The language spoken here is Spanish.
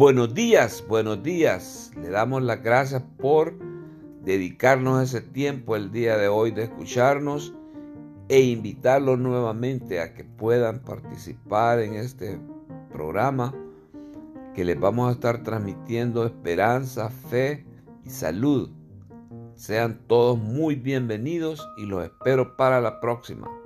Buenos días, buenos días. Le damos las gracias por dedicarnos ese tiempo el día de hoy de escucharnos e invitarlos nuevamente a que puedan participar en este programa que les vamos a estar transmitiendo esperanza, fe y salud. Sean todos muy bienvenidos y los espero para la próxima.